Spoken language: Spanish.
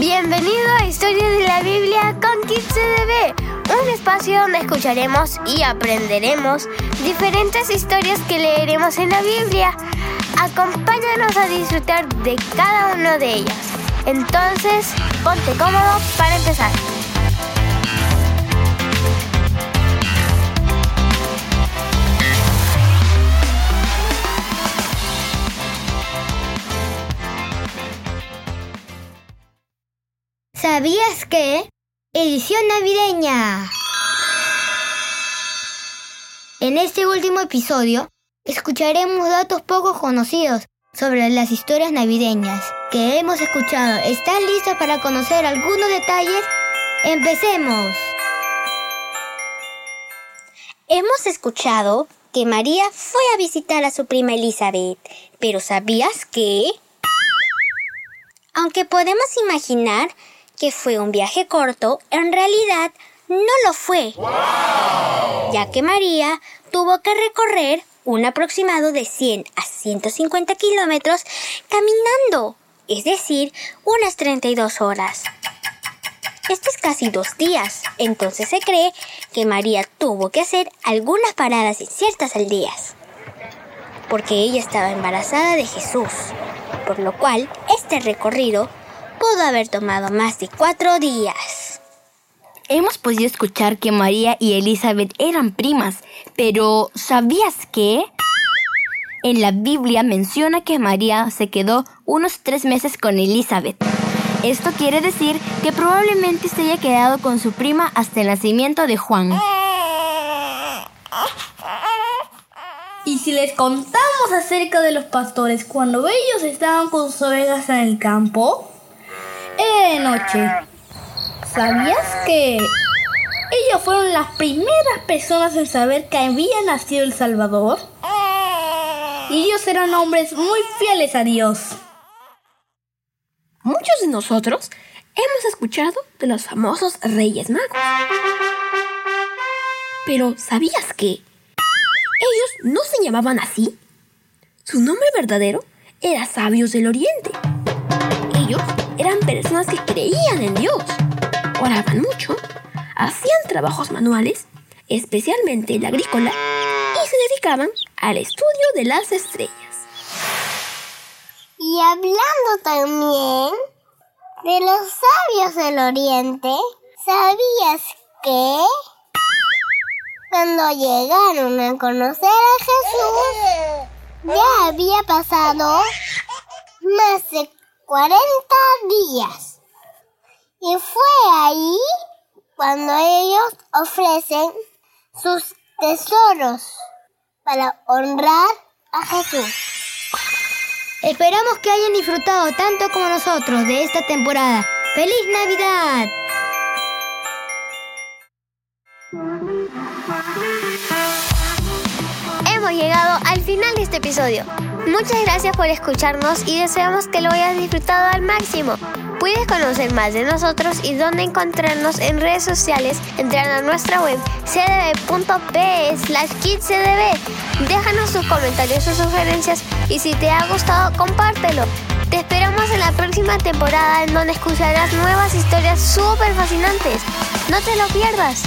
Bienvenido a Historias de la Biblia con Kids CDB, un espacio donde escucharemos y aprenderemos diferentes historias que leeremos en la Biblia. Acompáñanos a disfrutar de cada una de ellas. Entonces, ponte cómodo para empezar. ¿Sabías que? Edición navideña. En este último episodio, escucharemos datos poco conocidos sobre las historias navideñas que hemos escuchado. ¿Están listos para conocer algunos detalles? Empecemos. Hemos escuchado que María fue a visitar a su prima Elizabeth, pero ¿sabías que? Aunque podemos imaginar que fue un viaje corto, en realidad no lo fue, ya que María tuvo que recorrer un aproximado de 100 a 150 kilómetros caminando, es decir, unas 32 horas. Esto es casi dos días, entonces se cree que María tuvo que hacer algunas paradas en ciertas aldeas, porque ella estaba embarazada de Jesús, por lo cual este recorrido pudo haber tomado más de cuatro días. Hemos podido escuchar que María y Elizabeth eran primas, pero ¿sabías que? En la Biblia menciona que María se quedó unos tres meses con Elizabeth. Esto quiere decir que probablemente se haya quedado con su prima hasta el nacimiento de Juan. Y si les contamos acerca de los pastores cuando ellos estaban con sus ovejas en el campo, era noche. ¿Sabías que ellos fueron las primeras personas en saber que había nacido el Salvador? Y ellos eran hombres muy fieles a Dios. Muchos de nosotros hemos escuchado de los famosos Reyes Magos. Pero ¿sabías que ellos no se llamaban así? Su nombre verdadero era Sabios del Oriente. Ellos eran personas que creían en Dios, oraban mucho, hacían trabajos manuales, especialmente el agrícola, y se dedicaban al estudio de las estrellas. Y hablando también de los sabios del Oriente, ¿sabías que cuando llegaron a conocer a Jesús, ya había pasado más de 40 días. Y fue ahí cuando ellos ofrecen sus tesoros para honrar a Jesús. Esperamos que hayan disfrutado tanto como nosotros de esta temporada. ¡Feliz Navidad! Hemos llegado al final de este episodio. Muchas gracias por escucharnos y deseamos que lo hayas disfrutado al máximo. Puedes conocer más de nosotros y dónde encontrarnos en redes sociales entrando a nuestra web cdb.p slash kidscdb. Déjanos tus comentarios o sugerencias y si te ha gustado compártelo. Te esperamos en la próxima temporada en donde escucharás nuevas historias súper fascinantes. No te lo pierdas.